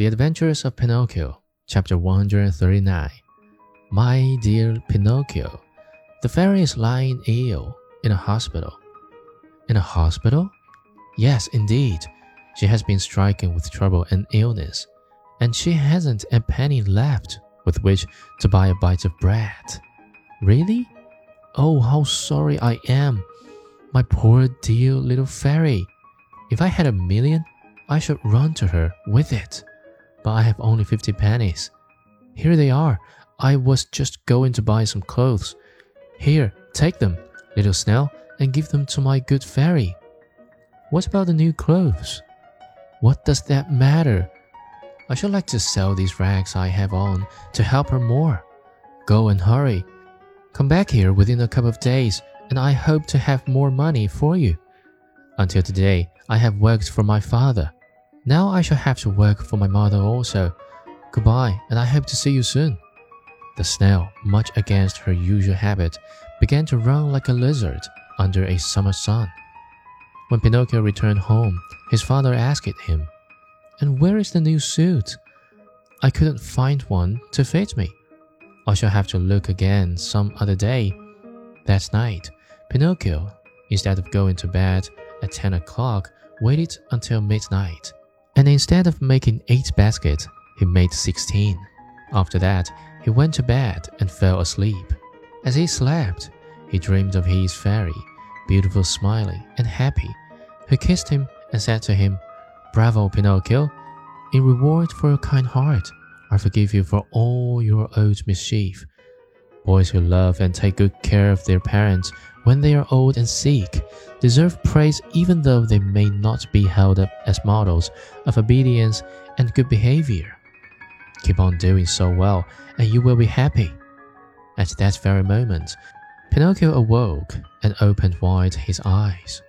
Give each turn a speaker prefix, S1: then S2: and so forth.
S1: The Adventures of Pinocchio, Chapter 139. My dear Pinocchio, the fairy is lying ill in a hospital. In a hospital? Yes, indeed. She has been stricken with trouble and illness, and she hasn't a penny left with which to buy a bite of bread. Really? Oh, how sorry I am. My poor dear little fairy. If I had a million, I should run to her with it but I have only 50 pennies. Here they are. I was just going to buy some clothes. Here, take them, little snail, and give them to my good fairy. What about the new clothes? What does that matter? I should like to sell these rags I have on to help her more. Go and hurry. Come back here within a couple of days, and I hope to have more money for you. Until today, I have worked for my father. Now I shall have to work for my mother also. Goodbye, and I hope to see you soon. The snail, much against her usual habit, began to run like a lizard under a summer sun. When Pinocchio returned home, his father asked him, And where is the new suit? I couldn't find one to fit me. I shall have to look again some other day. That night, Pinocchio, instead of going to bed at 10 o'clock, waited until midnight and instead of making 8 baskets, he made 16. After that, he went to bed and fell asleep. As he slept, he dreamed of his fairy, beautiful, smiling, and happy, who kissed him and said to him, Bravo, Pinocchio! In reward for your kind heart, I forgive you for all your old mischief. Boys who love and take good care of their parents when they are old and sick deserve praise even though they may not be held up as models of obedience and good behavior. Keep on doing so well, and you will be happy. At that very moment, Pinocchio awoke and opened wide his eyes.